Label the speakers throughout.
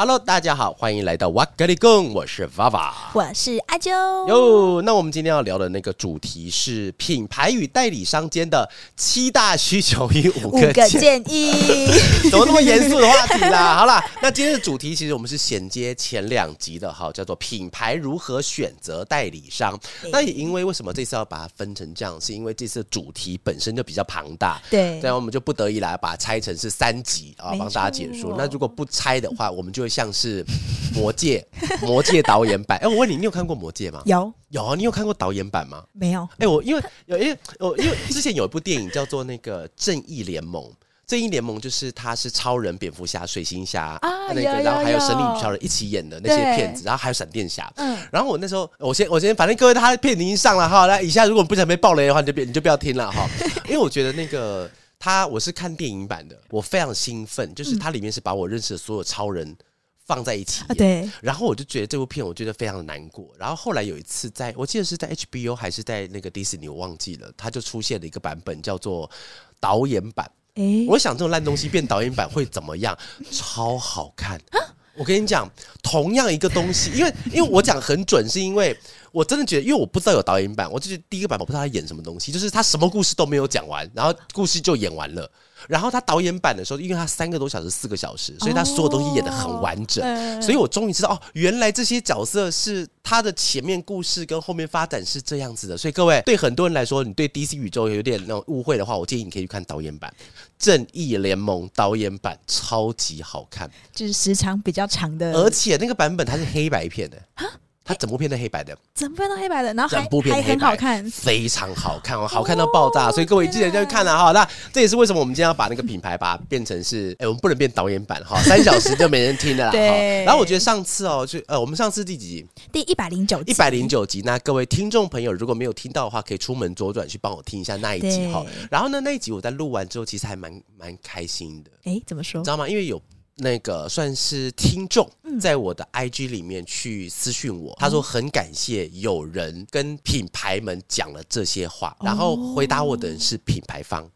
Speaker 1: Hello，大家好，欢迎来到哇嘎里贡，我是 Vava，
Speaker 2: 我是阿啾。
Speaker 1: 哟，那我们今天要聊的那个主题是品牌与代理商间的七大需求与五个建议，怎么那么严肃的话题啦？好啦，那今天的主题其实我们是衔接前两集的哈，叫做品牌如何选择代理商。那也因为为什么这次要把它分成这样，是因为这次主题本身就比较庞大，
Speaker 2: 对，
Speaker 1: 这样我们就不得已来把它拆成是三集啊，帮大家解说。那如果不拆的话，我们就会。像是魔戒，魔戒导演版。哎、欸，我问你，你有看过魔戒吗？
Speaker 2: 有，
Speaker 1: 有啊。你有看过导演版吗？
Speaker 2: 没有。
Speaker 1: 哎、欸，我因为有，因为我因为之前有一部电影叫做那个《正义联盟》，正义联盟就是他是超人、蝙蝠侠、水行侠啊，那个，然后还有神力女超人一起演的那些片子，然后还有闪电侠。嗯。然后我那时候，我先我先，反正各位他的片已经上了哈。来以下如果不想被爆雷的话，你就别你就不要听了哈。因为我觉得那个他我是看电影版的，我非常兴奋，就是它里面是把我认识的所有超人。放在一起，
Speaker 2: 啊对，
Speaker 1: 然后我就觉得这部片，我觉得非常的难过。然后后来有一次在，在我记得是在 HBO 还是在那个迪士尼，我忘记了，它就出现了一个版本叫做导演版。欸、我想这种烂东西变导演版会怎么样？超好看！我跟你讲，同样一个东西，因为因为我讲很准，是因为我真的觉得，因为我不知道有导演版，我就是第一个版，我不知道他演什么东西，就是他什么故事都没有讲完，然后故事就演完了。然后他导演版的时候，因为他三个多小时、四个小时，所以他所有东西演得很完整。哦、所以我终于知道哦，原来这些角色是他的前面故事跟后面发展是这样子的。所以各位，对很多人来说，你对 DC 宇宙有点那种误会的话，我建议你可以去看导演版《正义联盟》导演版，超级好看，
Speaker 2: 就是时长比较长的，
Speaker 1: 而且那个版本它是黑白片的。它整部片都黑白的，
Speaker 2: 整部片都黑白的，然后还
Speaker 1: 整部片
Speaker 2: 还很好看，
Speaker 1: 非常好看哦，好看到爆炸，所以各位记得要去看了哈。那这也是为什么我们今天要把那个品牌把它变成是，哎，我们不能变导演版哈，三小时就没人听了啦。对。然后我觉得上次哦，就呃，我们上次第几集？
Speaker 2: 第一百零九集。
Speaker 1: 一百零九集。那各位听众朋友如果没有听到的话，可以出门左转去帮我听一下那一集哈。然后呢，那一集我在录完之后，其实还蛮蛮开心的。
Speaker 2: 哎，怎么说？
Speaker 1: 知道吗？因为有。那个算是听众在我的 IG 里面去私讯我，他说很感谢有人跟品牌们讲了这些话，然后回答我的人是品牌方。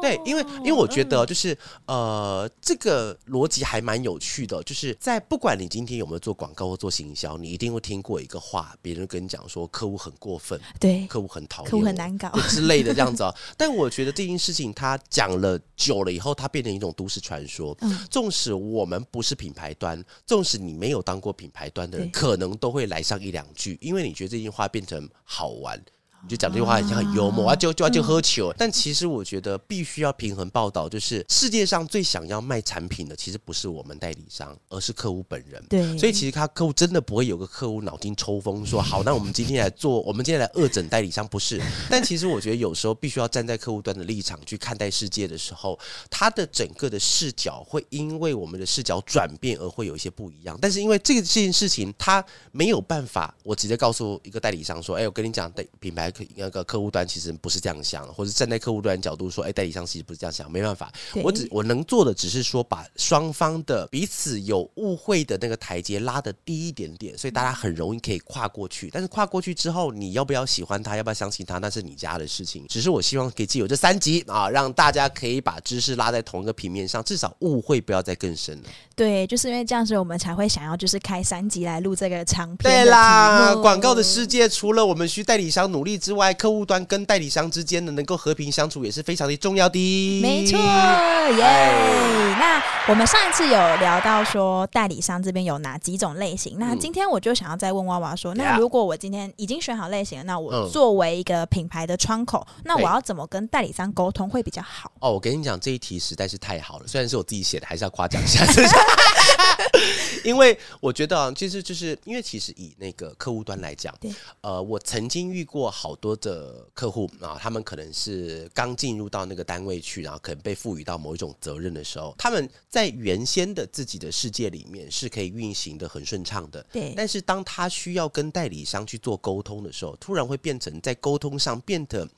Speaker 1: 对，因为因为我觉得就是呃，这个逻辑还蛮有趣的，就是在不管你今天有没有做广告或做行销，你一定会听过一个话，别人跟你讲说客户很过分，
Speaker 2: 对，
Speaker 1: 客户很讨厌，
Speaker 2: 客户很难搞
Speaker 1: 之类的这样子啊。但我觉得这件事情他讲了久了以后，它变成一种都市传说。嗯，纵使我们不是品牌端，纵使你没有当过品牌端的人，可能都会来上一两句，因为你觉得这句话变成好玩。你就讲这句话很像很幽默啊，就就就喝酒。但其实我觉得必须要平衡报道，就是世界上最想要卖产品的，其实不是我们代理商，而是客户本人。
Speaker 2: 对，
Speaker 1: 所以其实他客户真的不会有个客户脑筋抽风说好，那我们今天来做，我们今天来恶整代理商，不是。但其实我觉得有时候必须要站在客户端的立场去看待世界的时候，他的整个的视角会因为我们的视角转变而会有一些不一样。但是因为这个这件事情，他没有办法，我直接告诉一个代理商说，哎，我跟你讲，代品牌。那个客户端其实不是这样想，或者站在客户端角度说，哎，代理商其实不是这样想，没办法，我只我能做的只是说，把双方的彼此有误会的那个台阶拉的低一点点，所以大家很容易可以跨过去。但是跨过去之后，你要不要喜欢他，要不要相信他，那是你家的事情。只是我希望可以借由这三集啊，让大家可以把知识拉在同一个平面上，至少误会不要再更深了。
Speaker 2: 对，就是因为这样子，我们才会想要就是开三集来录这个长篇。
Speaker 1: 对啦，广告的世界除了我们需代理商努力之外，客户端跟代理商之间的能够和平相处也是非常的重要的。
Speaker 2: 没错，耶、yeah！那我们上一次有聊到说代理商这边有哪几种类型，那今天我就想要再问娃娃说，那如果我今天已经选好类型了，那我作为一个品牌的窗口，那我要怎么跟代理商沟通会比较好？
Speaker 1: 哦，我跟你讲，这一题实在是太好了，虽然是我自己写的，还是要夸奖一下。因为我觉得啊，其实就是因为其实以那个客户端来讲，对，呃，我曾经遇过好多的客户啊，他们可能是刚进入到那个单位去，然后可能被赋予到某一种责任的时候，他们在原先的自己的世界里面是可以运行的很顺畅的，
Speaker 2: 对。
Speaker 1: 但是当他需要跟代理商去做沟通的时候，突然会变成在沟通上变得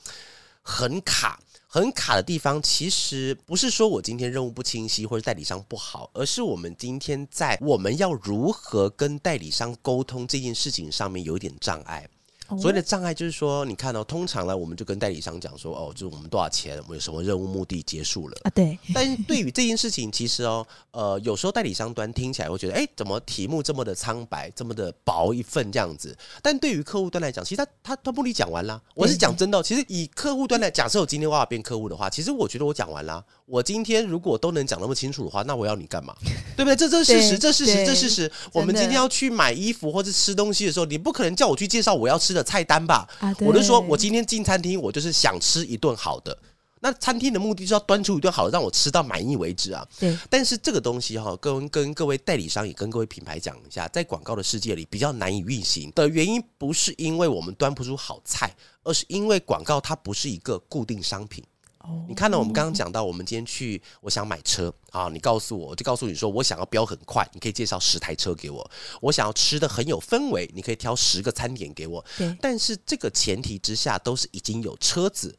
Speaker 1: 很卡。很卡的地方，其实不是说我今天任务不清晰或者代理商不好，而是我们今天在我们要如何跟代理商沟通这件事情上面有一点障碍。所谓的障碍就是说，你看哦，通常呢，我们就跟代理商讲说，哦，就是我们多少钱，我们有什么任务目的结束了
Speaker 2: 啊？对。
Speaker 1: 但是对于这件事情，其实哦，呃，有时候代理商端听起来会觉得，哎，怎么题目这么的苍白，这么的薄一份这样子？但对于客户端来讲，其实他他他目的讲完了。我是讲真的哦，其实以客户端来，假设我今天我要变客户的话，其实我觉得我讲完了。我今天如果都能讲那么清楚的话，那我要你干嘛？对不对？这这是事实，这事实，这事实。我们今天要去买衣服或者吃东西的时候，你不可能叫我去介绍我要吃的菜单吧？啊、我就说，我今天进餐厅，我就是想吃一顿好的。那餐厅的目的是要端出一顿好的，让我吃到满意为止啊。对。但是这个东西哈，跟跟各位代理商也跟各位品牌讲一下，在广告的世界里比较难以运行的原因，不是因为我们端不出好菜，而是因为广告它不是一个固定商品。你看到我们刚刚讲到，我们今天去，我想买车啊，你告诉我，我就告诉你说，我想要飙很快，你可以介绍十台车给我；我想要吃的很有氛围，你可以挑十个餐点给我。但是这个前提之下，都是已经有车子、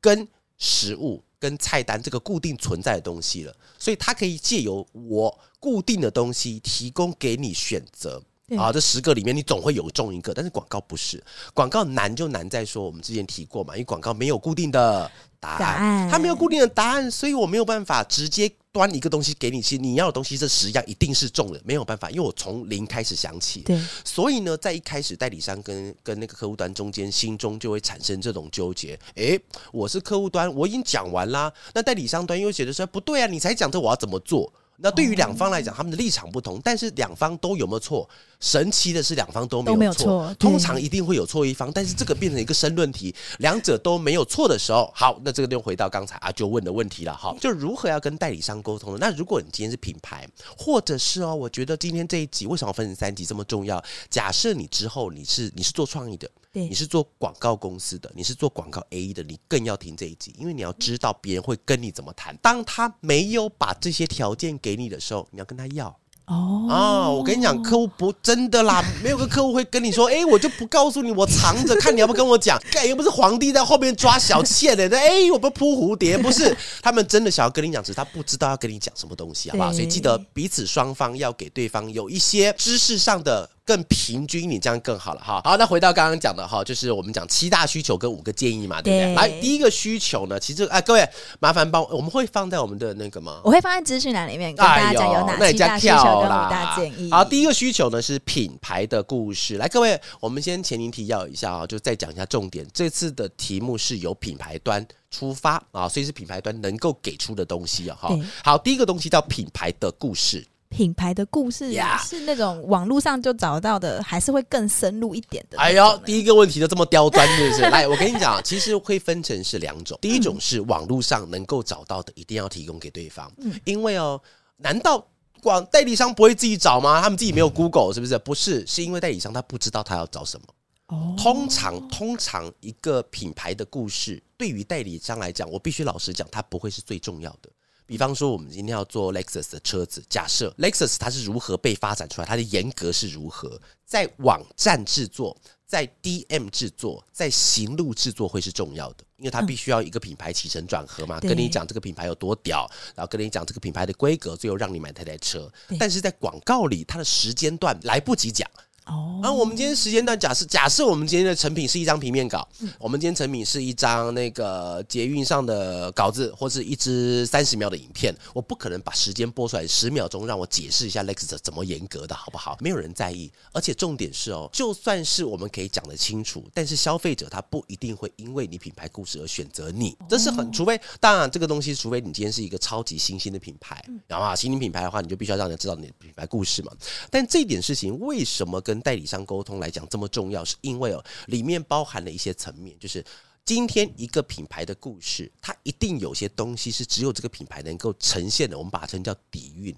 Speaker 1: 跟食物、跟菜单这个固定存在的东西了，所以它可以借由我固定的东西提供给你选择。啊，这十个里面你总会有中一个，但是广告不是，广告难就难在说，我们之前提过嘛，因为广告没有固定的答案，它没有固定的答案，所以我没有办法直接端一个东西给你，其实你要的东西这十样一定是中的，没有办法，因为我从零开始想起，对，所以呢，在一开始代理商跟跟那个客户端中间，心中就会产生这种纠结，诶，我是客户端，我已经讲完啦，那代理商端又觉得说不对啊，你才讲这我要怎么做？那对于两方来讲，他们的立场不同，但是两方都有没有错？神奇的是，两方都没有错。通常一定会有错一方，但是这个变成一个申论题，两者都没有错的时候，好，那这个就回到刚才阿啾问的问题了。哈，就如何要跟代理商沟通呢？那如果你今天是品牌，或者是哦，我觉得今天这一集为什么分成三集这么重要？假设你之后你是你是做创意的。对，你是做广告公司的，你是做广告 A 的，你更要听这一集，因为你要知道别人会跟你怎么谈。当他没有把这些条件给你的时候，你要跟他要。哦啊，我跟你讲，客户不真的啦，没有个客户会跟你说，哎、欸，我就不告诉你，我藏着看你要不跟我讲。干 又不是皇帝在后面抓小妾的，哎、欸，我不扑蝴蝶，不是，他们真的想要跟你讲，只是他不知道要跟你讲什么东西，好不好？所以记得彼此双方要给对方有一些知识上的。更平均，你这样更好了哈。好，那回到刚刚讲的哈，就是我们讲七大需求跟五个建议嘛，对不对？对来，第一个需求呢，其实哎，各位麻烦帮我们会放在我们的那个吗？
Speaker 2: 我会放在资讯栏里面跟大家讲有哪七大需求跟五大建议。
Speaker 1: 好，第一个需求呢是品牌的故事。来，各位，我们先前情提要一下啊，就再讲一下重点。这次的题目是由品牌端出发啊，所以是品牌端能够给出的东西啊。哈，好，第一个东西叫品牌的故事。
Speaker 2: 品牌的故事是那种网络上就找到的，还是会更深入一点的？
Speaker 1: 哎呦，第一个问题就这么刁钻，是不是？来，我跟你讲，其实会分成是两种。第一种是网络上能够找到的，一定要提供给对方。嗯，因为哦，难道广代理商不会自己找吗？他们自己没有 Google 是不是？不是，是因为代理商他不知道他要找什么。哦，通常通常一个品牌的故事，对于代理商来讲，我必须老实讲，它不会是最重要的。比方说，我们今天要做 Lexus 的车子，假设 Lexus 它是如何被发展出来，它的严格是如何，在网站制作、在 DM 制作、在行路制作会是重要的，因为它必须要一个品牌起承转合嘛，跟你讲这个品牌有多屌，然后跟你讲这个品牌的规格，最后让你买台台车。但是在广告里，它的时间段来不及讲。哦，啊，我们今天时间段假设假设我们今天的成品是一张平面稿，嗯、我们今天成品是一张那个捷运上的稿子，或是一支三十秒的影片，我不可能把时间播出来十秒钟让我解释一下 Lexus 怎么严格的好不好？没有人在意，而且重点是哦，就算是我们可以讲得清楚，但是消费者他不一定会因为你品牌故事而选择你，这是很除非当然这个东西，除非你今天是一个超级新兴的品牌，然后啊新兴品牌的话，你就必须要让人知道你的品牌故事嘛。但这一点事情为什么跟代理商沟通来讲这么重要，是因为哦，里面包含了一些层面，就是今天一个品牌的故事，它一定有些东西是只有这个品牌能够呈现的，我们把它称叫底蕴。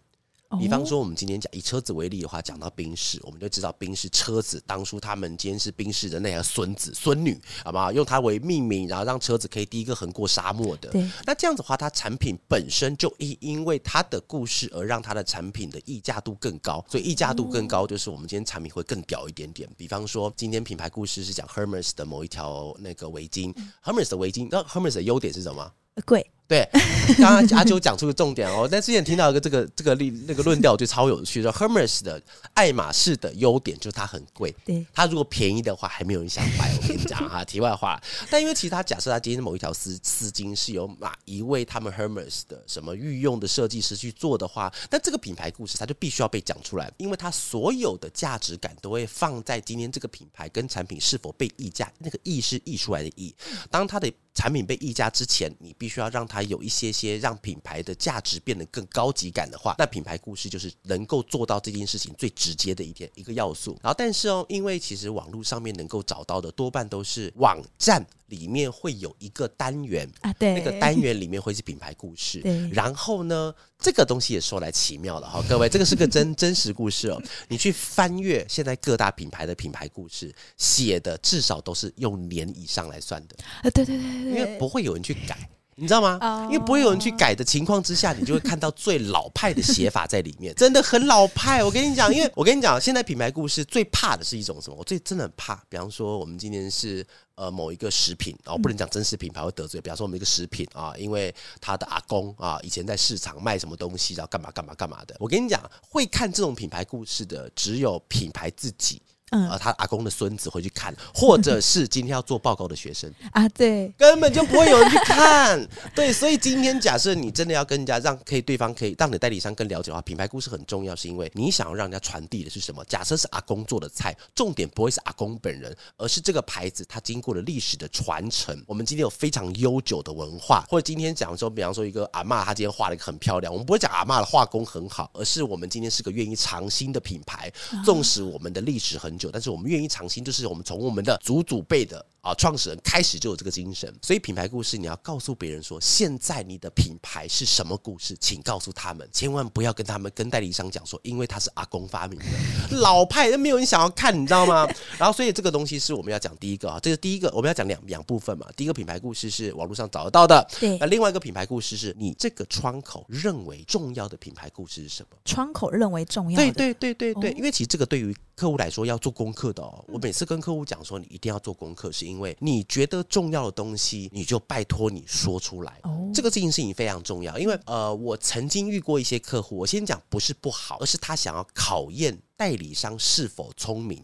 Speaker 1: 比方说，我们今天讲以车子为例的话，讲到宾士，我们就知道宾士车子当初他们今天是宾士的那个孙子孙女，好不好？用它为命名，然后让车子可以第一个横过沙漠的。
Speaker 2: 对。
Speaker 1: 那这样子的话，它产品本身就因因为它的故事而让它的产品的溢价度更高，所以溢价度更高，就是我们今天产品会更屌一点点。比方说，今天品牌故事是讲 Hermes 的某一条那个围巾，Hermes 的围巾，那 Hermes 的优点是什么？
Speaker 2: 贵。
Speaker 1: 对，刚刚阿啾讲出个重点哦。但之前听到一个这个这个例那个论调，就超有趣的。Hermes 的爱马仕的优点就是它很贵，
Speaker 2: 对，
Speaker 1: 它如果便宜的话，还没有人想买。我跟你讲哈，题外话。但因为其实他假设，他今天某一条丝丝巾是由哪一位他们 Hermes 的什么御用的设计师去做的话，那这个品牌故事它就必须要被讲出来，因为它所有的价值感都会放在今天这个品牌跟产品是否被溢价，那个溢是溢出来的溢。当它的产品被溢价之前，你必须要让它有一些些让品牌的价值变得更高级感的话，那品牌故事就是能够做到这件事情最直接的一点一个要素。然后，但是哦，因为其实网络上面能够找到的多半都是网站里面会有一个单元
Speaker 2: 啊，对，
Speaker 1: 那个单元里面会是品牌故事。
Speaker 2: 对，
Speaker 1: 然后呢，这个东西也说来奇妙了哈，各位，这个是个真 真实故事哦。你去翻阅现在各大品牌的品牌故事，写的至少都是用年以上来算的。
Speaker 2: 啊，对对对。
Speaker 1: 因为不会有人去改，你知道吗？因为不会有人去改的情况之下，你就会看到最老派的写法在里面，真的很老派。我跟你讲，因为我跟你讲，现在品牌故事最怕的是一种什么？我最真的很怕，比方说我们今天是呃某一个食品，然后不能讲真实品牌会得罪。比方说我们一个食品啊，因为他的阿公啊以前在市场卖什么东西，然后干嘛干嘛干嘛的。我跟你讲，会看这种品牌故事的只有品牌自己。嗯，他阿公的孙子会去看，或者是今天要做报告的学生
Speaker 2: 啊，对，
Speaker 1: 根本就不会有人去看。对，所以今天假设你真的要跟人家让可以对方可以让你的代理商更了解的话，品牌故事很重要，是因为你想要让人家传递的是什么？假设是阿公做的菜，重点不会是阿公本人，而是这个牌子它经过了历史的传承。我们今天有非常悠久的文化，或者今天讲说，比方说一个阿嬷，她今天画了一个很漂亮，我们不会讲阿嬷的画工很好，而是我们今天是个愿意尝新的品牌，纵使我们的历史很久。但是我们愿意尝新，就是我们从我们的祖祖辈的啊创始人开始就有这个精神。所以品牌故事，你要告诉别人说，现在你的品牌是什么故事，请告诉他们，千万不要跟他们跟代理商讲说，因为他是阿公发明的，老派都没有人想要看，你知道吗？然后，所以这个东西是我们要讲第一个啊，这是第一个我们要讲两两部分嘛。第一个品牌故事是网络上找得到的，
Speaker 2: 对。
Speaker 1: 那另外一个品牌故事是你这个窗口认为重要的品牌故事是什么？
Speaker 2: 窗口认为重要的，
Speaker 1: 对对对对对，因为其实这个对于客户来说要做功课的哦。我每次跟客户讲说，你一定要做功课，是因为你觉得重要的东西，你就拜托你说出来。这个这件事情非常重要，因为呃，我曾经遇过一些客户，我先讲不是不好，而是他想要考验代理商是否聪明。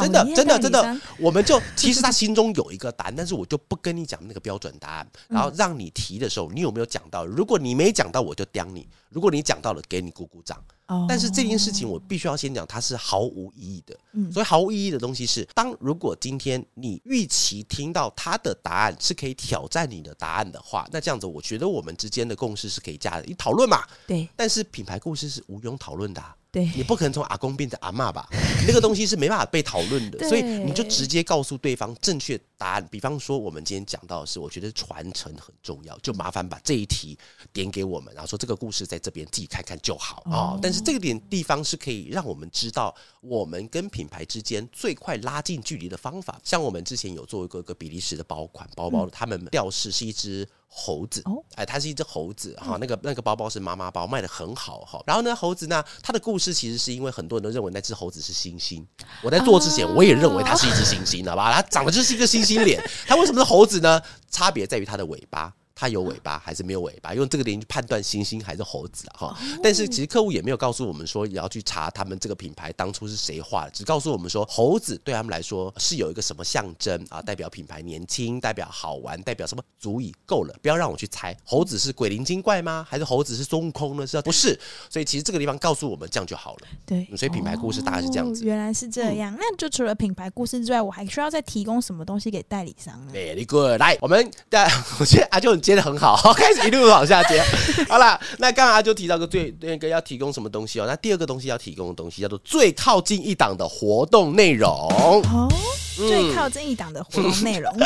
Speaker 1: 真的真的真的，我们就其实他心中有一个答案，但是我就不跟你讲那个标准答案，然后让你提的时候，你有没有讲到？如果你没讲到，我就刁你；如果你讲到了，给你鼓鼓掌。但是这件事情我必须要先讲，它是毫无意义的。嗯，所以毫无意义的东西是，当如果今天你预期听到他的答案是可以挑战你的答案的话，那这样子我觉得我们之间的共识是可以加的，你讨论嘛。
Speaker 2: 对。
Speaker 1: 但是品牌故事是无庸讨论的啊。
Speaker 2: 对，
Speaker 1: 你不可能从阿公变成阿嬷吧？那个东西是没办法被讨论的，所以你就直接告诉对方正确答案。比方说，我们今天讲到的是，我觉得传承很重要，就麻烦把这一题点给我们，然后说这个故事在这边自己看看就好啊、哦。但是这个点地方是可以让我们知道我们跟品牌之间最快拉近距离的方法。像我们之前有做一个一个比利时的包款包包，他们吊饰是一只。猴子，哎，它是一只猴子哈，那个那个包包是妈妈包，卖的很好哈。然后呢，猴子呢，它的故事其实是因为很多人都认为那只猴子是猩猩。我在做之前，我也认为它是一只猩猩，好吧？它长得就是一个猩猩脸，它为什么是猴子呢？差别在于它的尾巴。它有尾巴还是没有尾巴？用这个点去判断猩猩还是猴子啊？哈！但是其实客户也没有告诉我们说，也要去查他们这个品牌当初是谁画的，只告诉我们说，猴子对他们来说是有一个什么象征啊？代表品牌年轻，代表好玩，代表什么？足以够了，不要让我去猜，猴子是鬼灵精怪吗？还是猴子是孙悟空呢？是不是？所以其实这个地方告诉我们这样就好了。
Speaker 2: 对，
Speaker 1: 所以品牌故事大概是这样子。
Speaker 2: 原来是这样，那就除了品牌故事之外，我还需要再提供什么东西给代理商呢
Speaker 1: ？Very good，来，我们的 我觉得阿啾你接得很好。开始一路往下接，好了，那刚刚阿啾提到个最那个要提供什么东西哦？那第二个东西要提供的东西叫做最靠近一档的活动内容
Speaker 2: 哦，最靠近一档的活动内容。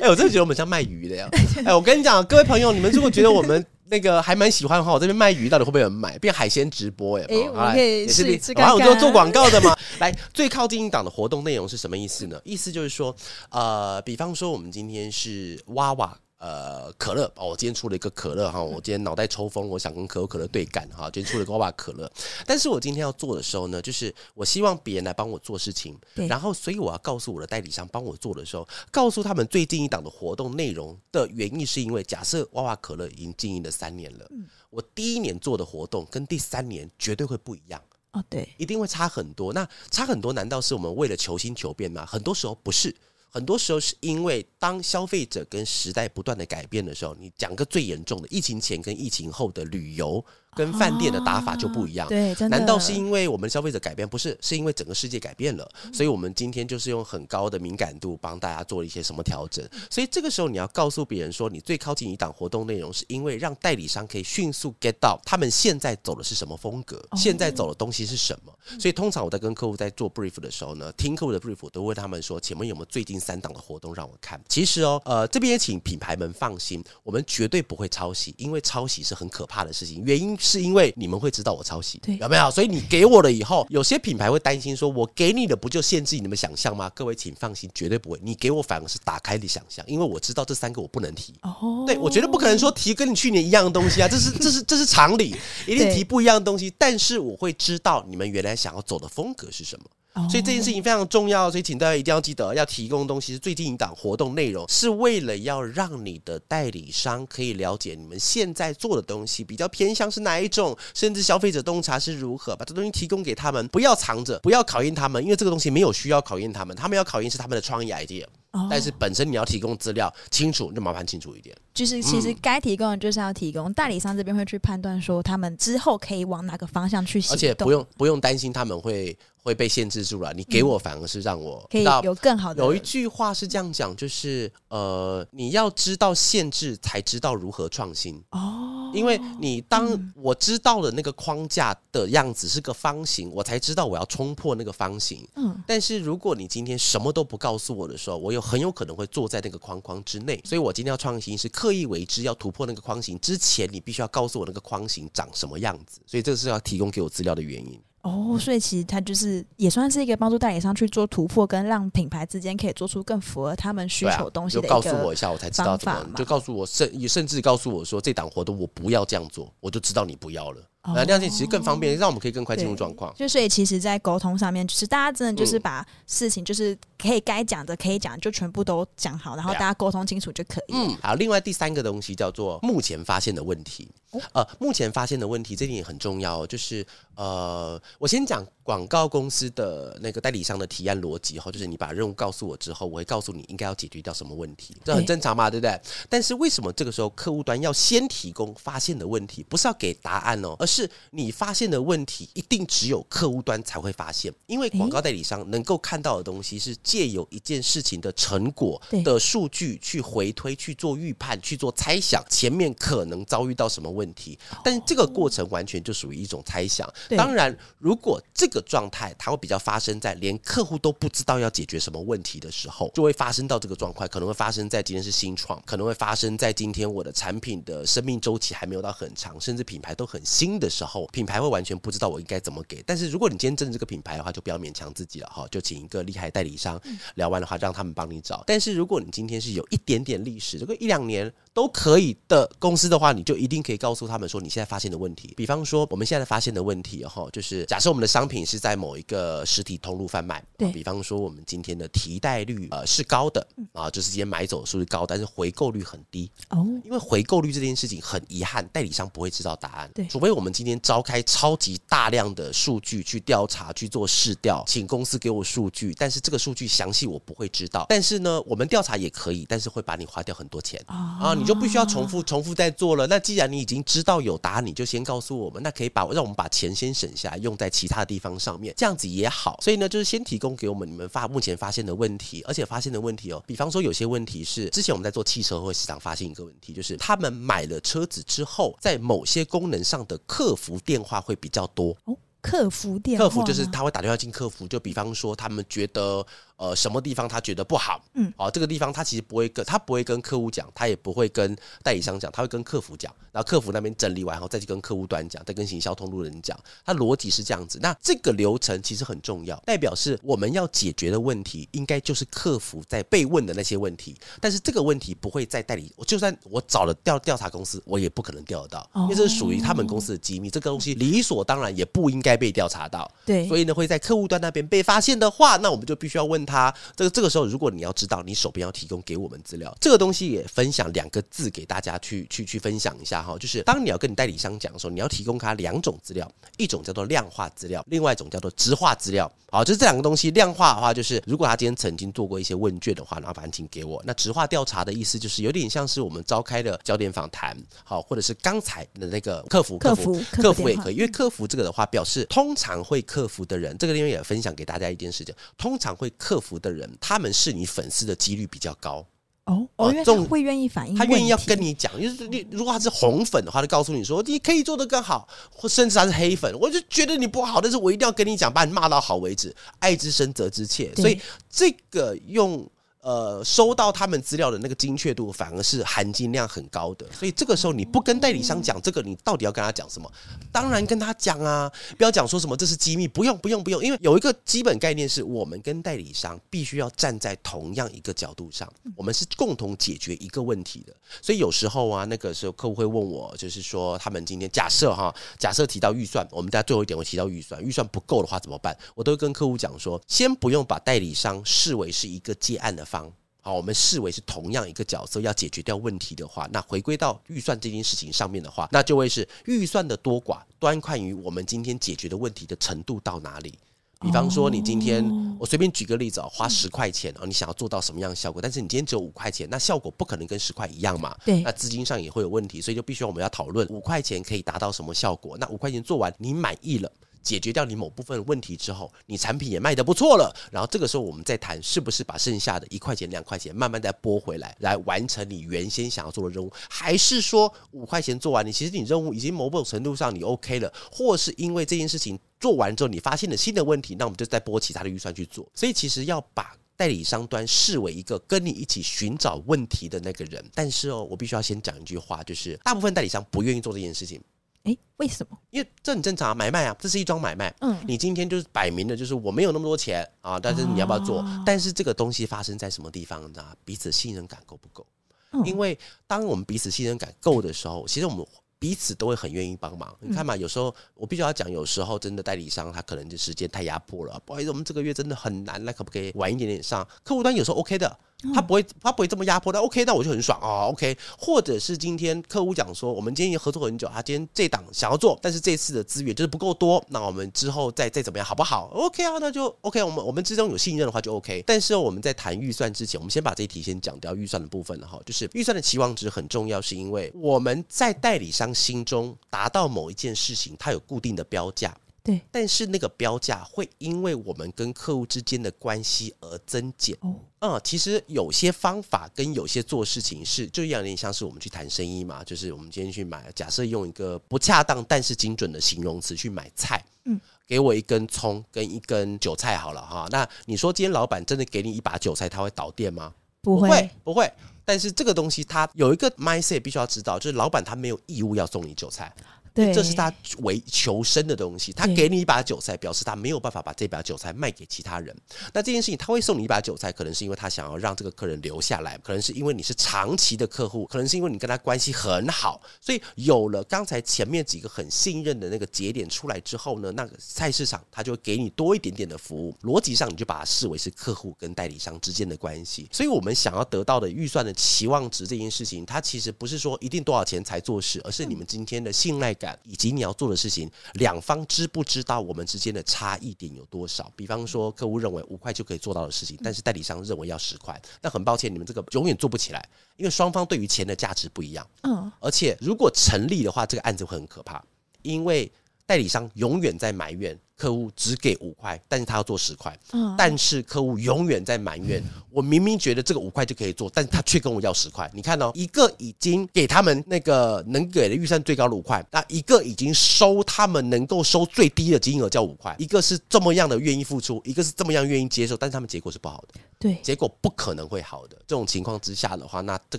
Speaker 2: 哎、
Speaker 1: 欸，我真的觉得我们像卖鱼的呀！哎、欸，我跟你讲，各位朋友，你们如果觉得我们。那个还蛮喜欢的话，我这边卖鱼到底会不会有人买？变海鲜直播哎，
Speaker 2: 哎、欸，我可以试试看。
Speaker 1: 然后我就做广告的嘛。来，最靠近一档的活动内容是什么意思呢？意思就是说，呃，比方说我们今天是娃娃。呃，可乐哦，我今天出了一个可乐哈，我今天脑袋抽风，我想跟可口可乐对干哈，今天出了个娃娃可乐。但是我今天要做的时候呢，就是我希望别人来帮我做事情，对然后所以我要告诉我的代理商帮我做的时候，告诉他们最近一档的活动内容的原因，是因为假设娃娃可乐已经经营了三年了，嗯、我第一年做的活动跟第三年绝对会不一样
Speaker 2: 哦，对，
Speaker 1: 一定会差很多。那差很多，难道是我们为了求新求变吗？很多时候不是。很多时候是因为当消费者跟时代不断的改变的时候，你讲个最严重的，疫情前跟疫情后的旅游。跟饭店的打法就不一样，
Speaker 2: 哦、对。
Speaker 1: 难道是因为我们消费者改变？不是，是因为整个世界改变了，所以我们今天就是用很高的敏感度帮大家做了一些什么调整。所以这个时候你要告诉别人说，你最靠近一档活动内容，是因为让代理商可以迅速 get 到他们现在走的是什么风格，现在走的东西是什么。所以通常我在跟客户在做 brief 的时候呢，听客户的 brief 我都问他们说，请问有没有最近三档的活动让我看？其实哦，呃，这边也请品牌们放心，我们绝对不会抄袭，因为抄袭是很可怕的事情。原因是因为你们会。知道我抄袭，对，有没有？所以你给我了以后，有些品牌会担心说，我给你的不就限制你们想象吗？各位请放心，绝对不会。你给我反而是打开你想象，因为我知道这三个我不能提。哦，对，我绝对不可能说提跟你去年一样的东西啊，这是 这是这是常理，一定提不一样的东西。但是我会知道你们原来想要走的风格是什么。所以这件事情非常重要，所以请大家一定要记得，要提供的东西是最近一档活动内容，是为了要让你的代理商可以了解你们现在做的东西比较偏向是哪一种，甚至消费者洞察是如何，把这东西提供给他们，不要藏着，不要考验他们，因为这个东西没有需要考验他们，他们要考验是他们的创意 idea。但是本身你要提供资料清楚，就麻烦清楚一点。
Speaker 2: 就是其实该提供的就是要提供，代理商这边会去判断说他们之后可以往哪个方向去行动，
Speaker 1: 而且不用不用担心他们会会被限制住了。你给我反而是让我
Speaker 2: 可以有更好的。
Speaker 1: 有一句话是这样讲，就是呃，你要知道限制，才知道如何创新哦。因为你当我知道了那个框架的样子是个方形，我才知道我要冲破那个方形。嗯，但是如果你今天什么都不告诉我的时候，我有。很有可能会坐在那个框框之内，所以我今天要创新是刻意为之，要突破那个框形之前，你必须要告诉我那个框形长什么样子，所以这是要提供给我资料的原因。
Speaker 2: 哦，所以其实它就是也算是一个帮助代理商去做突破，跟让品牌之间可以做出更符合他们需求东西的一个方法。就告诉我一下，我才知道怎么。就告诉我甚甚至告诉我说，这档活动我不要这样做，我就知道你不要了。那这样子其实更方便，让我们可以更快进入状况。就所以其实，在沟通上面，就是大家真的就是把事情，就是可以该讲的可以讲，就全部都讲好，然后大家沟通清楚就可以。嗯，
Speaker 1: 好。另外第三个东西叫做目前发现的问题。呃，目前发现的问题，这点也很重要，就是呃，我先讲广告公司的那个代理商的提案逻辑哈，就是你把任务告诉我之后，我会告诉你应该要解决掉什么问题，这很正常嘛，对不对？但是为什么这个时候客户端要先提供发现的问题，不是要给答案哦，而是你发现的问题一定只有客户端才会发现，因为广告代理商能够看到的东西是借由一件事情的成果的数据去回推、去做预判、去做猜想，前面可能遭遇到什么问题，但是这个过程完全就属于一种猜想。当然，如果这个状态它会比较发生在连客户都不知道要解决什么问题的时候，就会发生到这个状况，可能会发生在今天是新创，可能会发生在今天我的产品的生命周期还没有到很长，甚至品牌都很新的时候，品牌会完全不知道我应该怎么给。但是如果你今天真的这个品牌的话，就不要勉强自己了哈，就请一个厉害代理商聊完的话，让他们帮你找。但是如果你今天是有一点点历史，这个一两年。都可以的公司的话，你就一定可以告诉他们说你现在发现的问题。比方说，我们现在发现的问题哈，就是假设我们的商品是在某一个实体通路贩卖，对。比方说，我们今天的提贷率呃是高的啊，就是今天买走数是高，但是回购率很低哦。因为回购率这件事情很遗憾，代理商不会知道答案，对。除非我们今天召开超级大量的数据去调查去做试调，请公司给我数据，但是这个数据详细我不会知道。但是呢，我们调查也可以，但是会把你花掉很多钱啊，你。就不需要重复重复再做了。那既然你已经知道有答案，你就先告诉我们，那可以把让我们把钱先省下来，用在其他地方上面，这样子也好。所以呢，就是先提供给我们你们发目前发现的问题，而且发现的问题哦，比方说有些问题是之前我们在做汽车会市场发现一个问题，就是他们买了车子之后，在某些功能上的客服电话会比较多。哦，客服电话，
Speaker 2: 客
Speaker 1: 服就是他会打电话进客服，就比方说他们觉得。呃什么地方他觉得不好，嗯，哦，这个地方他其实不会跟他不会跟客户讲，他也不会跟代理商讲，他会跟客服讲，然后客服那边整理完后再去跟客户端讲，再跟行销通路人讲，他逻辑是这样子。那这个流程其实很重要，代表是我们要解决的问题，应该就是客服在被问的那些问题，但是这个问题不会在代理，就算我找了调调查公司，我也不可能调得到，因为这是属于他们公司的机密，这个东西理所当然也不应该被调查到。对，所以呢，会在客户端那边被发现的话，那我们就必须要问他，这个这个时候，如果你要知道，你手边要提供给我们资料，这个东西也分享两个字给大家去去去分享一下哈，就是当你要跟你代理商讲的时候，你要提供他两种资料，一种叫做量化资料，另外一种叫做直化资料。好，就是这两个东西，量化的话就是如果他今天曾经做过一些问卷的话，麻烦请给我。那直化调查的意思就是有点像是我们召开的焦点访谈，好，或者是刚才的那个客服客服客服也可以，因为客服这个的话表示通常会客服的人，这个地方也分享给大家一件事情，通常会客服的人，他们是你粉丝的几率比较高。
Speaker 2: 哦，哦，因为他会愿意反映，
Speaker 1: 他愿意要跟你讲，就是你如果他是红粉的话，就告诉你说你可以做得更好，或甚至他是黑粉，我就觉得你不好，但是我一定要跟你讲，把你骂到好为止，爱之深责之切，所以这个用。呃，收到他们资料的那个精确度反而是含金量很高的，所以这个时候你不跟代理商讲这个，你到底要跟他讲什么？当然跟他讲啊，不要讲说什么这是机密，不用不用不用，因为有一个基本概念是我们跟代理商必须要站在同样一个角度上，我们是共同解决一个问题的。所以有时候啊，那个时候客户会问我，就是说他们今天假设哈，假设提到预算，我们在最后一点会提到预算，预算不够的话怎么办？我都会跟客户讲说，先不用把代理商视为是一个接案的方。好，我们视为是同样一个角色，要解决掉问题的话，那回归到预算这件事情上面的话，那就会是预算的多寡端看于我们今天解决的问题的程度到哪里。比方说，你今天我随便举个例子啊，花十块钱啊，你想要做到什么样的效果？但是你今天只有五块钱，那效果不可能跟十块一样嘛？对，那资金上也会有问题，所以就必须我们要讨论五块钱可以达到什么效果？那五块钱做完，你满意了？解决掉你某部分问题之后，你产品也卖得不错了，然后这个时候我们再谈是不是把剩下的一块钱、两块钱慢慢再拨回来，来完成你原先想要做的任务，还是说五块钱做完，你其实你任务已经某种程度上你 OK 了，或是因为这件事情做完之后你发现了新的问题，那我们就再拨其他的预算去做。所以其实要把代理商端视为一个跟你一起寻找问题的那个人，但是哦，我必须要先讲一句话，就是大部分代理商不愿意做这件事情。
Speaker 2: 哎，为什么？
Speaker 1: 因为这很正常啊，买卖啊，这是一桩买卖。嗯，你今天就是摆明了，就是我没有那么多钱啊，但是你要不要做？哦、但是这个东西发生在什么地方呢？彼此信任感够不够？嗯、因为当我们彼此信任感够的时候，其实我们彼此都会很愿意帮忙。你看嘛，有时候我必须要讲，有时候真的代理商他可能就时间太压迫了，不好意思，我们这个月真的很难，那可不可以晚一点点上？客户端有时候 OK 的。他不会，他不会这么压迫。那 OK，那我就很爽哦。OK，或者是今天客户讲说，我们今天已经合作很久，他今天这档想要做，但是这次的资源就是不够多，那我们之后再再怎么样，好不好？OK 啊，那就 OK。我们我们之中有信任的话就 OK。但是我们在谈预算之前，我们先把这一题先讲掉预算的部分了哈。就是预算的期望值很重要，是因为我们在代理商心中达到某一件事情，它有固定的标价。对，但是那个标价会因为我们跟客户之间的关系而增减。哦，嗯，其实有些方法跟有些做事情是，就有点像是我们去谈生意嘛，就是我们今天去买，假设用一个不恰当但是精准的形容词去买菜，嗯，给我一根葱跟一根韭菜好了哈。那你说今天老板真的给你一把韭菜，他会倒店吗？不会，不会。但是这个东西它有一个 mindset 必须要知道，就是老板他没有义务要送你韭菜。对，这是他为求生的东西。他给你一把韭菜，表示他没有办法把这把韭菜卖给其他人。那这件事情，他会送你一把韭菜，可能是因为他想要让这个客人留下来，可能是因为你是长期的客户，可能是因为你跟他关系很好。所以有了刚才前面几个很信任的那个节点出来之后呢，那个菜市场他就会给你多一点点的服务。逻辑上，你就把它视为是客户跟代理商之间的关系。所以我们想要得到的预算的期望值这件事情，它其实不是说一定多少钱才做事，而是你们今天的信赖感。以及你要做的事情，两方知不知道我们之间的差异点有多少？比方说，客户认为五块就可以做到的事情，但是代理商认为要十块，那很抱歉，你们这个永远做不起来，因为双方对于钱的价值不一样。嗯，而且如果成立的话，这个案子会很可怕，因为代理商永远在埋怨客户只给五块，但是他要做十块，嗯，但是客户永远在埋怨，我明明觉得这个五块就可以做，但是他却跟我要十块。你看哦，一个已经给他们那个能给的预算最高的五块，那一个已经收他们能够收最低的金额叫五块，一个是这么样的愿意付出，一个是这么样愿意接受，但是他们结果是不好的。
Speaker 2: 对，
Speaker 1: 结果不可能会好的。这种情况之下的话，那这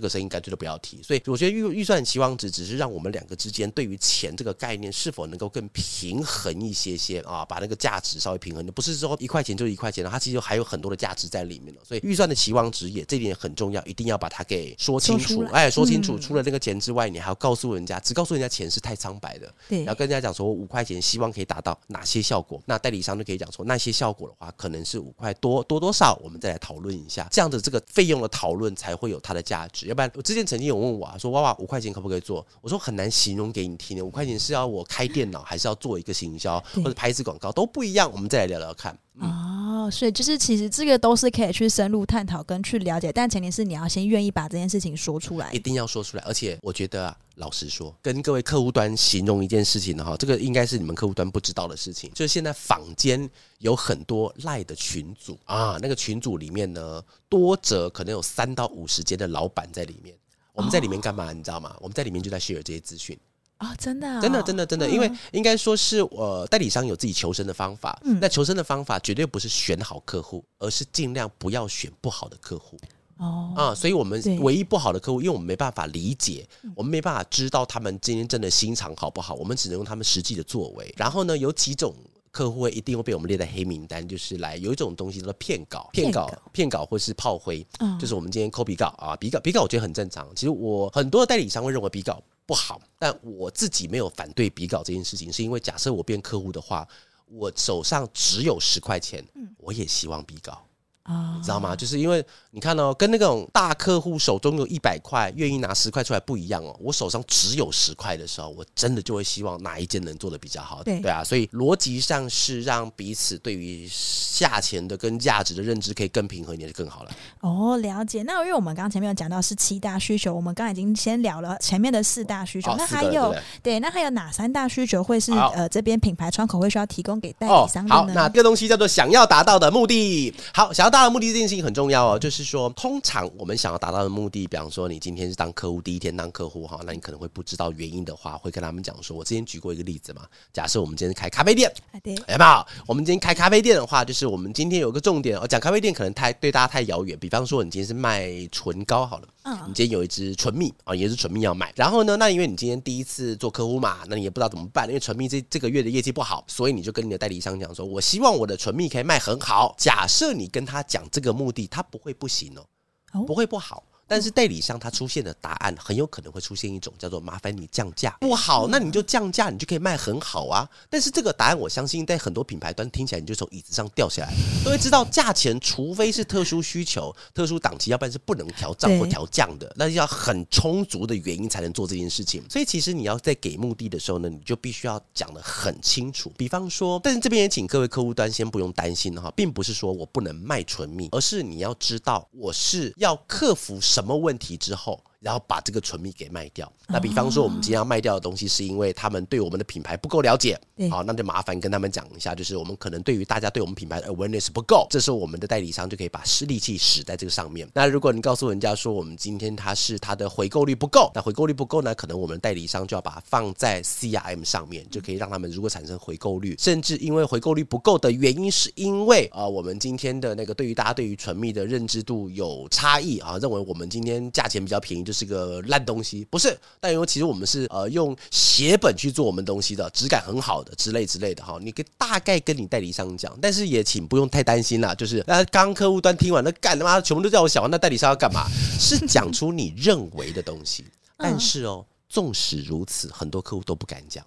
Speaker 1: 个生意干脆就不要提。所以我觉得预预算期望值只是让我们两个之间对于钱这个概念是否能够更平衡一些些啊，把那个价值稍微平衡的，不是说一块钱就一块钱了，它其实还有很多的价值在里面了。所以预算的期望值也这点很重要，一定要把它给说清楚。哎，说清楚，除了那个钱之外，你还要告诉人家，只告诉人家钱是太苍白的。对，然后跟人家讲说五块钱希望可以达到哪些效果，那代理商就可以讲说那些效果的话，可能是五块多多多少，我们再来讨论一下这样。的这个费用的讨论才会有它的价值，要不然我之前曾经有问我啊，说哇哇五块钱可不可以做？我说很难形容给你听的，五块钱是要我开电脑，还是要做一个行销或者拍一次广告都不一样，我们再来聊聊看。
Speaker 2: 嗯、哦，所以就是其实这个都是可以去深入探讨跟去了解，但前提是你要先愿意把这件事情说出来，
Speaker 1: 一定要说出来。而且我觉得啊，老实说，跟各位客户端形容一件事情的话，这个应该是你们客户端不知道的事情，就是现在坊间有很多赖的群组啊，那个群组里面呢，多则可能有三到五十间的老板在里面，我们在里面干嘛？哦、你知道吗？我们在里面就在 share 这些资讯。
Speaker 2: 啊、哦，真的、哦，
Speaker 1: 真的，真的，真的，因为应该说是，呃，代理商有自己求生的方法。嗯，那求生的方法绝对不是选好客户，而是尽量不要选不好的客户。哦，啊，所以我们唯一不好的客户，因为我们没办法理解，我们没办法知道他们今天真的心肠好不好，我们只能用他们实际的作为。然后呢，有几种客户会一定会被我们列在黑名单，就是来有一种东西叫做骗稿、骗稿、骗稿或是炮灰。嗯，就是我们今天抠笔稿啊，笔稿笔稿我觉得很正常。其实我很多的代理商会认为笔稿。不好，但我自己没有反对比稿这件事情，是因为假设我变客户的话，我手上只有十块钱，我也希望比稿。你知道吗？就是因为你看哦，跟那种大客户手中有一百块，愿意拿十块出来不一样哦。我手上只有十块的时候，我真的就会希望哪一件能做的比较好。对对啊，所以逻辑上是让彼此对于价钱的跟价值的认知可以更平衡一点就更好了。
Speaker 2: 哦，了解。那因为我们刚刚前面有讲到是七大需求，我们刚刚已经先聊了前面的四大需求，哦、那还有对，那还有哪三大需求会是呃这边品牌窗口会需要提供给代理商的呢？
Speaker 1: 哦、好，那这个东西叫做想要达到的目的。好，想要达到的目的这件事情很重要哦，就是说，通常我们想要达到的目的，比方说你今天是当客户第一天当客户哈，那你可能会不知道原因的话，会跟他们讲说，我之前举过一个例子嘛，假设我们今天开咖啡店，对，有没有？我们今天开咖啡店的话，就是我们今天有个重点哦，讲咖啡店可能太对大家太遥远，比方说你今天是卖唇膏好了，嗯，你今天有一支唇蜜啊，也是唇蜜要卖，然后呢，那因为你今天第一次做客户嘛，那你也不知道怎么办，因为唇蜜这这个月的业绩不好，所以你就跟你的代理商讲说，我希望我的唇蜜可以卖很好。假设你跟他讲这个目的，他不会不行哦，不会不好。但是代理商他出现的答案很有可能会出现一种叫做麻烦你降价不好，那你就降价，你就可以卖很好啊。但是这个答案我相信在很多品牌端听起来你就从椅子上掉下来，都会知道价钱除非是特殊需求、特殊档期，要不然是不能调涨或调降的。那要很充足的原因才能做这件事情。所以其实你要在给目的的时候呢，你就必须要讲的很清楚。比方说，但是这边也请各位客户端先不用担心哈，并不是说我不能卖纯蜜，而是你要知道我是要克服什什么问题之后。然后把这个唇蜜给卖掉。那比方说，我们今天要卖掉的东西，是因为他们对我们的品牌不够了解。好，那就麻烦跟他们讲一下，就是我们可能对于大家对我们品牌的 awareness 不够。这时候，我们的代理商就可以把实力气使在这个上面。那如果你告诉人家说，我们今天它是它的回购率不够，那回购率不够呢，可能我们的代理商就要把它放在 CRM 上面，就可以让他们如果产生回购率，甚至因为回购率不够的原因，是因为啊，我们今天的那个对于大家对于唇蜜的认知度有差异啊，认为我们今天价钱比较便宜，就是个烂东西，不是？但因为其实我们是呃用写本去做我们东西的，质感很好的之类之类的哈。你可以大概跟你代理商讲，但是也请不用太担心啦。就是那刚客户端听完那，干他妈全部都叫我小王，那代理商要干嘛？是讲出你认为的东西。但是哦，纵使如此，很多客户都不敢讲。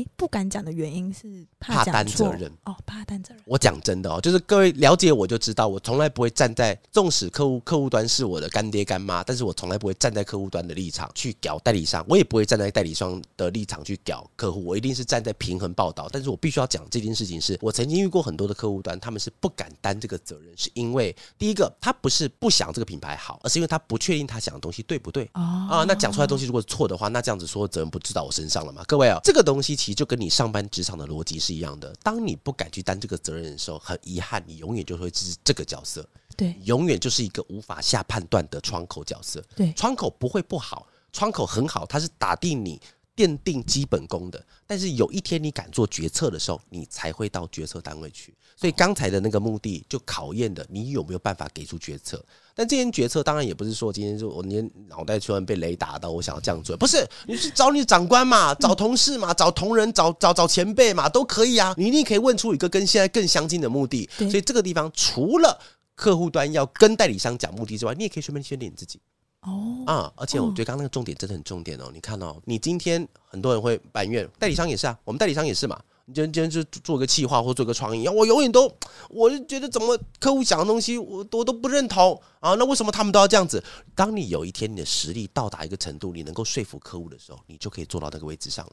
Speaker 2: 诶，不敢讲的原因是
Speaker 1: 怕担责任
Speaker 2: 哦，怕担责任。
Speaker 1: 我讲真的哦，就是各位了解我就知道，我从来不会站在纵使客户客户端是我的干爹干妈，但是我从来不会站在客户端的立场去屌代理商，我也不会站在代理商的立场去屌客户，我一定是站在平衡报道。但是我必须要讲这件事情是，我曾经遇过很多的客户端，他们是不敢担这个责任，是因为第一个他不是不想这个品牌好，而是因为他不确定他想的东西对不对啊？那讲出来的东西如果是错的话，那这样子说责任不知道我身上了吗？各位啊，这个东西其其实就跟你上班职场的逻辑是一样的。当你不敢去担这个责任的时候，很遗憾，你永远就会是这个角色。
Speaker 2: 对，
Speaker 1: 永远就是一个无法下判断的窗口角色。
Speaker 2: 对，
Speaker 1: 窗口不会不好，窗口很好，它是打定你。奠定基本功的，但是有一天你敢做决策的时候，你才会到决策单位去。所以刚才的那个目的，就考验的你有没有办法给出决策。但这些决策当然也不是说今天就我今天脑袋突然被雷打到，我想要这样做，不是，你去找你长官嘛，找同事嘛，找同仁，找找找前辈嘛，都可以啊。你一定可以问出一个跟现在更相近的目的。所以这个地方除了客户端要跟代理商讲目的之外，你也可以顺便训练你自己。哦啊！而且我觉得刚刚那个重点真的很重点哦。你看哦，你今天很多人会埋怨代理商也是啊，我们代理商也是嘛。你今天今天就做个企划或做个创意，我永远都我就觉得怎么客户讲的东西我我都不认同啊。那为什么他们都要这样子？当你有一天你的实力到达一个程度，你能够说服客户的时候，你就可以做到那个位置上了。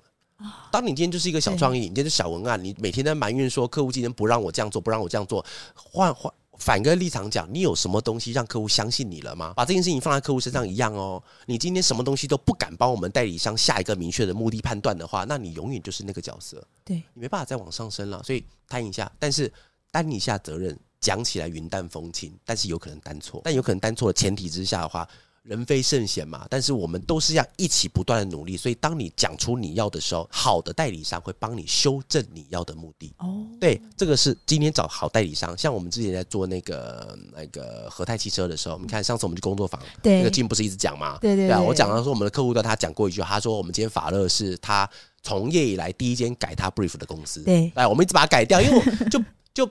Speaker 1: 当你今天就是一个小创意，你今天是小文案，你每天在埋怨说客户今天不让我这样做，不让我这样做，换换。反个立场讲，你有什么东西让客户相信你了吗？把这件事情放在客户身上一样哦。你今天什么东西都不敢帮我们代理商下一个明确的目的判断的话，那你永远就是那个角色。
Speaker 2: 对，
Speaker 1: 你没办法再往上升了。所以担一下，但是担一下责任，讲起来云淡风轻，但是有可能担错。但有可能担错的前提之下的话。人非圣贤嘛，但是我们都是要一起不断的努力，所以当你讲出你要的时候，好的代理商会帮你修正你要的目的。哦，对，这个是今天找好代理商，像我们之前在做那个那个和泰汽车的时候，你看上次我们去工作坊，对，那个 Jim 不是一直讲吗？对对对，对啊，我讲到说我们的客户端他讲过一句，他说我们今天法乐是他从业以来第一间改他 brief 的公司。对，哎，我们一直把它改掉，因为我就 就。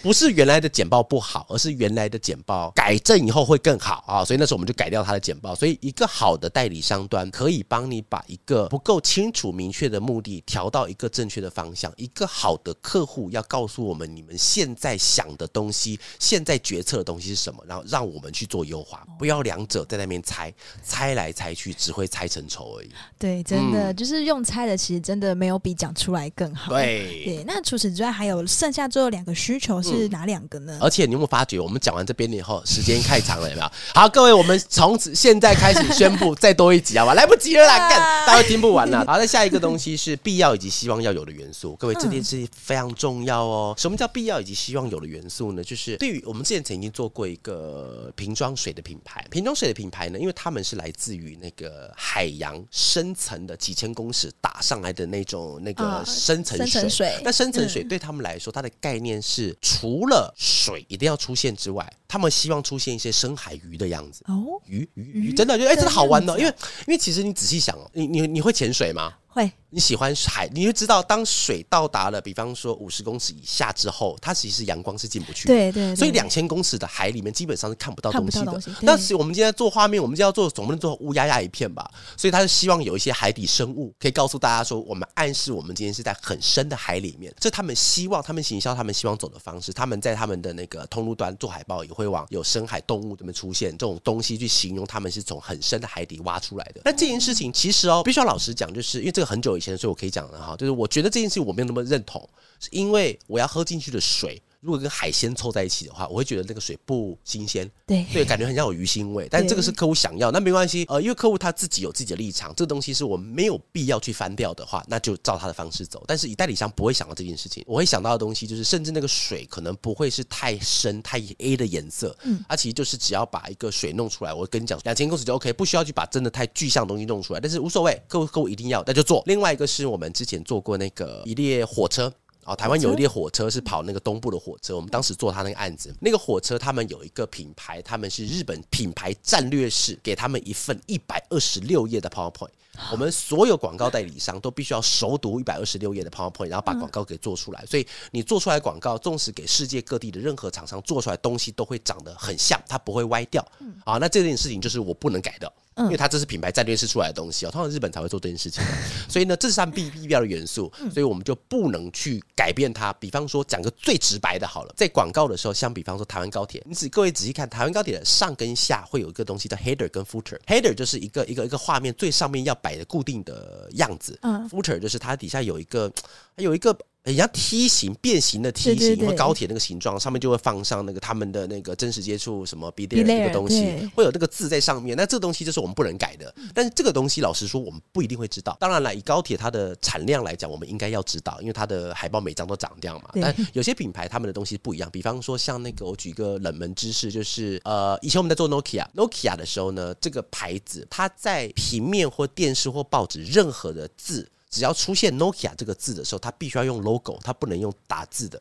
Speaker 1: 不是原来的简报不好，而是原来的简报改正以后会更好啊！所以那时候我们就改掉他的简报。所以一个好的代理商端可以帮你把一个不够清楚明确的目的调到一个正确的方向。一个好的客户要告诉我们你们现在想的东西，现在决策的东西是什么，然后让我们去做优化，不要两者在那边猜，猜来猜去只会猜成仇而已。
Speaker 2: 对，真的、嗯、就是用猜的，其实真的没有比讲出来更好。
Speaker 1: 对
Speaker 2: 对，那除此之外还有剩下最后两个需求。是哪两个呢？
Speaker 1: 而且你有没有发觉，我们讲完这边以后，时间太长了，有没有？好，各位，我们从此现在开始宣布再多一集，好吧？来不及了啦，干，大家听不完了。好，那下一个东西是必要以及希望要有的元素。各位，这件事情非常重要哦。什么叫必要以及希望有的元素呢？就是对于我们之前曾经做过一个瓶装水的品牌，瓶装水的品牌呢，因为他们是来自于那个海洋深层的几千公尺打上来的那种那个深层水，那深层水对他们来说，它的概念是。除了水一定要出现之外，他们希望出现一些深海鱼的样子。哦，鱼鱼鱼，真的就哎，真的好玩哦，因为因为其实你仔细想哦，你你你会潜水吗？会。你喜欢海，你就知道，当水到达了，比方说五十公尺以下之后，它其实阳光是进不去的。对对，对。所以两千公尺的海里面基本上是看不到东西的。但是我们今天做画面，我们就要做，总不能做乌压压一片吧？所以他是希望有一些海底生物可以告诉大家说，我们暗示我们今天是在很深的海里面。这他们希望，他们行销，他们希望走的方式。他们在他们的那个通路端做海报，也会往有深海动物这边出现这种东西去形容他们是从很深的海底挖出来的。那这件事情其实哦，必须要老实讲，就是因为这很久以前，所以我可以讲的哈，就是我觉得这件事情我没有那么认同，是因为我要喝进去的水。如果跟海鲜凑在一起的话，我会觉得那个水不新鲜，对对，感觉很像有鱼腥味。但这个是客户想要，那没关系，呃，因为客户他自己有自己的立场，这个东西是我们没有必要去翻掉的话，那就照他的方式走。但是以代理商不会想到这件事情，我会想到的东西就是，甚至那个水可能不会是太深太 A 的颜色，嗯，它其实就是只要把一个水弄出来，我跟你讲，两千公尺就 OK，不需要去把真的太具象的东西弄出来，但是无所谓，客户客户一定要，那就做。另外一个是我们之前做过那个一列火车。哦，台湾有一列火车？是跑那个东部的火车，我们当时做他那个案子，那个火车他们有一个品牌，他们是日本品牌战略室，给他们一份一百二十六页的 PowerPoint，我们所有广告代理商都必须要熟读一百二十六页的 PowerPoint，然后把广告给做出来，所以你做出来广告，纵使给世界各地的任何厂商做出来东西都会长得很像，它不会歪掉。啊，那这件事情就是我不能改的。因为它这是品牌战略室出来的东西哦，通常日本才会做这件事情，所以呢，这是他们必必要的元素，所以我们就不能去改变它。比方说，讲个最直白的，好了，在广告的时候，像比方说台湾高铁，你只各位仔细看，台湾高铁的上跟下会有一个东西叫 header 跟 footer。header 就是一个一个一个画面最上面要摆的固定的样子，嗯，footer 就是它底下有一个有一个人家梯形变形的梯形，或高铁那个形状，上面就会放上那个他们的那个真实接触什么 be there 这个东西，会有那个字在上面。那这个东西就是我们不能改的。但是这个东西，老实说，我们不一定会知道。当然了，以高铁它的产量来讲，我们应该要知道，因为它的海报每张都长这样嘛。但有些品牌他们的东西不一样，比方说像那个，我举一个冷门知识，就是呃，以前我们在做 Nokia，Nokia 的时候呢，这个牌子它在平面或电视或报纸任何的字。只要出现 Nokia 这个字的时候，它必须要用 logo，它不能用打字的。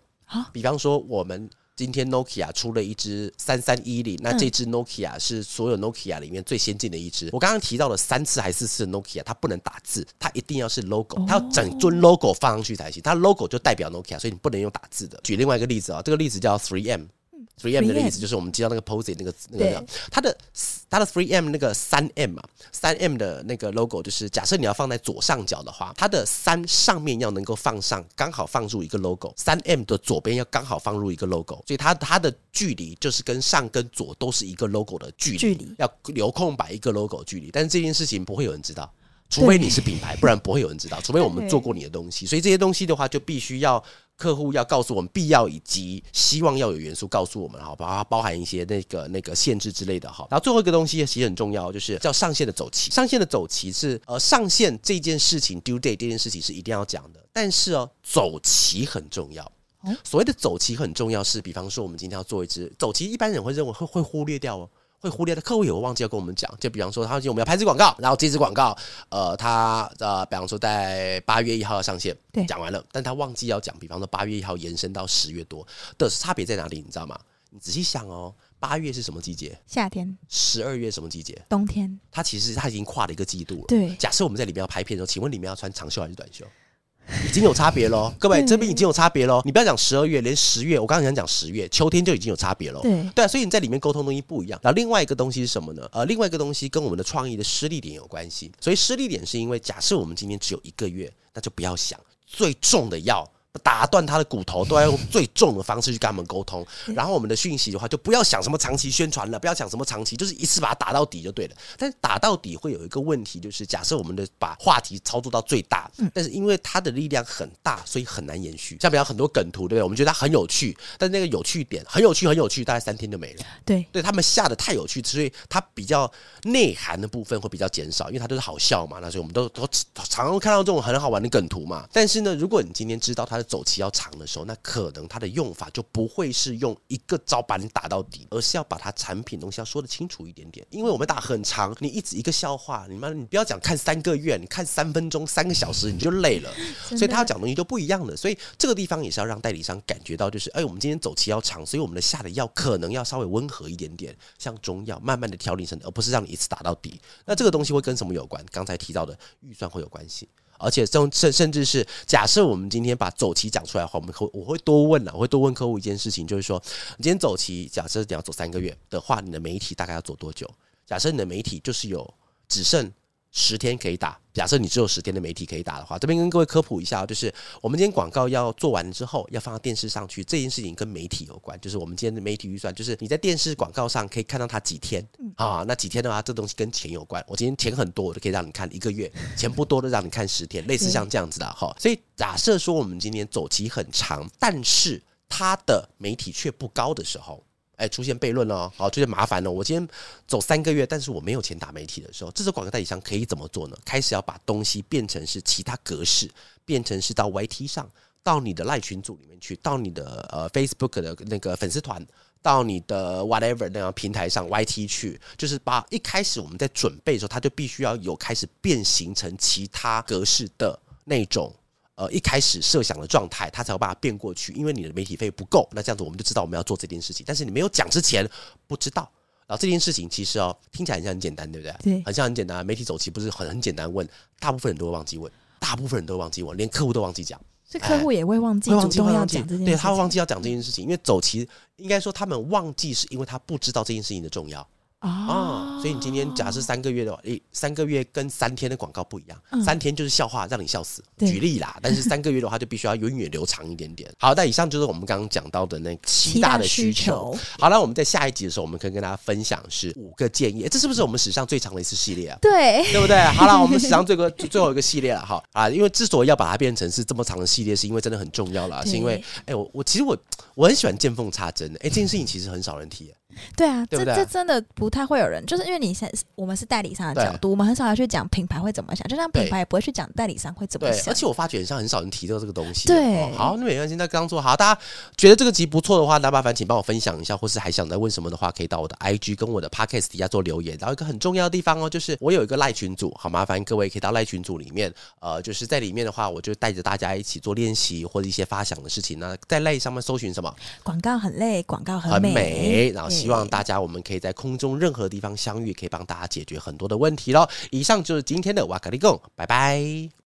Speaker 1: 比方说，我们今天 Nokia 出了一支三三一零，那这支 Nokia 是所有 Nokia 里面最先进的一支。我刚刚提到了三次还是四次 Nokia，它不能打字，它一定要是 logo，它要整尊 logo 放上去才行。它 logo 就代表 Nokia，所以你不能用打字的。举另外一个例子啊，这个例子叫 Three M。Three M 的意思就是我们接到那个 POSIT 那个那个，它的它的 Three M 那个三 M 嘛，三 M 的那个 logo 就是假设你要放在左上角的话，它的三上面要能够放上，刚好放入一个 logo，三 M 的左边要刚好放入一个 logo，所以它它的距离就是跟上跟左都是一个 logo 的距离，要留空白一个 logo 距离，但是这件事情不会有人知道，除非你是品牌，不然不会有人知道，除非我们做过你的东西，所以这些东西的话就必须要。客户要告诉我们必要以及希望要有元素告诉我们，好，把它包含一些那个那个限制之类的哈。然后最后一个东西其实很重要，就是叫上线的走期。上线的走期是呃上线这件事情 due date 这件事情是一定要讲的，但是哦走期很重要。所谓的走期很重要是，比方说我们今天要做一支走期，一般人会认为会会忽略掉哦。会忽略的客户也会忘记要跟我们讲，就比方说，他说我们要拍支广告，然后这支广告，呃，他呃，比方说在八月一号要上线，对，讲完了，但他忘记要讲，比方说八月一号延伸到十月多的差别在哪里？你知道吗？你仔细想哦，八月是什么季节？夏天。十二月什么季节？冬天。他其实他已经跨了一个季度了。对。假设我们在里面要拍片的时候，请问里面要穿长袖还是短袖？已经有差别喽，各位这边已经有差别喽。你不要讲十二月，连十月，我刚刚想讲十月，秋天就已经有差别喽。对对啊，所以你在里面沟通东西不一样。然后另外一个东西是什么呢？呃，另外一个东西跟我们的创意的失力点有关系。所以失力点是因为，假设我们今天只有一个月，那就不要想最重的药。打断他的骨头，都要用最重的方式去跟他们沟通。然后我们的讯息的话，就不要想什么长期宣传了，不要想什么长期，就是一次把它打到底就对了。但是打到底会有一个问题，就是假设我们的把话题操作到最大，但是因为它的力量很大，所以很难延续。像比方很多梗图，对不对？我们觉得它很有趣，但那个有趣点很有趣，很有趣，大概三天就没了。对，对他们下的太有趣，所以它比较内涵的部分会比较减少，因为它都是好笑嘛。那所以我们都都常常看到这种很好玩的梗图嘛。但是呢，如果你今天知道它的走期要长。的时候，那可能它的用法就不会是用一个招把你打到底，而是要把它产品东西要说的清楚一点点。因为我们打很长，你一直一个笑话，你妈你不要讲看三个月，你看三分钟、三个小时你就累了。所以他要讲东西就不一样的。所以这个地方也是要让代理商感觉到，就是哎，我们今天走期要长，所以我们的下的药可能要稍微温和一点点，像中药，慢慢的调理成，而不是让你一次打到底。那这个东西会跟什么有关？刚才提到的预算会有关系。而且甚甚甚至是假设我们今天把走棋讲出来的话，我们会我会多问了，我会多问客户一件事情，就是说，你今天走棋，假设你要走三个月的话，你的媒体大概要走多久？假设你的媒体就是有只剩。十天可以打，假设你只有十天的媒体可以打的话，这边跟各位科普一下，就是我们今天广告要做完之后，要放到电视上去，这件事情跟媒体有关。就是我们今天的媒体预算，就是你在电视广告上可以看到它几天啊？那几天的话，这东西跟钱有关。我今天钱很多，我就可以让你看一个月；钱不多的，让你看十天，类似像这样子的哈。所以假设说我们今天走期很长，但是它的媒体却不高的时候。哎，出现悖论了，好，出现麻烦了。我今天走三个月，但是我没有钱打媒体的时候，这时候广告代理商可以怎么做呢？开始要把东西变成是其他格式，变成是到 YT 上，到你的赖群组里面去，到你的呃 Facebook 的那个粉丝团，到你的 whatever 那样平台上 YT 去，就是把一开始我们在准备的时候，它就必须要有开始变形成其他格式的那种。呃，一开始设想的状态，他才有办法变过去，因为你的媒体费不够。那这样子，我们就知道我们要做这件事情。但是你没有讲之前，不知道。然后这件事情其实哦，听起来很像很简单，对不对？对，很像很简单。媒体走期不是很很简单问，大部分人都会忘记问，大部分人都会忘记问，连客户都忘记讲。
Speaker 2: 这客户也会忘记，会忘记要讲这件。
Speaker 1: 对，他会忘记要讲这件事情，因为走棋应该说他们忘记是因为他不知道这件事情的重要。啊，所以你今天假设三个月的话，诶，三个月跟三天的广告不一样，嗯、三天就是笑话让你笑死，举例啦。但是三个月的话，就必须要源远留长一点点。好，那以上就是我们刚刚讲到的那七大的需求。好了，我们在下一集的时候，我们可以跟大家分享是五个建议。这是不是我们史上最长的一次系列啊？
Speaker 2: 对，
Speaker 1: 对不对？好了，我们史上最个 最后一个系列了哈啊！因为之所以要把它变成是这么长的系列，是因为真的很重要了，是因为哎，我我其实我我很喜欢见缝插针的，哎，这件事情其实很少人提。
Speaker 2: 对啊，对对这这真的不太会有人，就是因为你现我们是代理商的角度，我们很少要去讲品牌会怎么想，就像品牌也不会去讲代理商会怎么想。
Speaker 1: 而且我发觉像很少人提到这个东西。
Speaker 2: 对、
Speaker 1: 哦，好，那没关系，那刚做好，大家觉得这个集不错的话，那麻烦请帮我分享一下，或是还想再问什么的话，可以到我的 IG 跟我的 Podcast 底下做留言。然后一个很重要的地方哦，就是我有一个赖群组，好麻烦各位可以到赖群组里面，呃，就是在里面的话，我就带着大家一起做练习或者一些发想的事情。那在赖上面搜寻什么？
Speaker 2: 广告很累，广告很美，
Speaker 1: 很美。然后希望大家我们。可以在空中任何地方相遇，可以帮大家解决很多的问题喽。以上就是今天的瓦卡利贡，拜拜。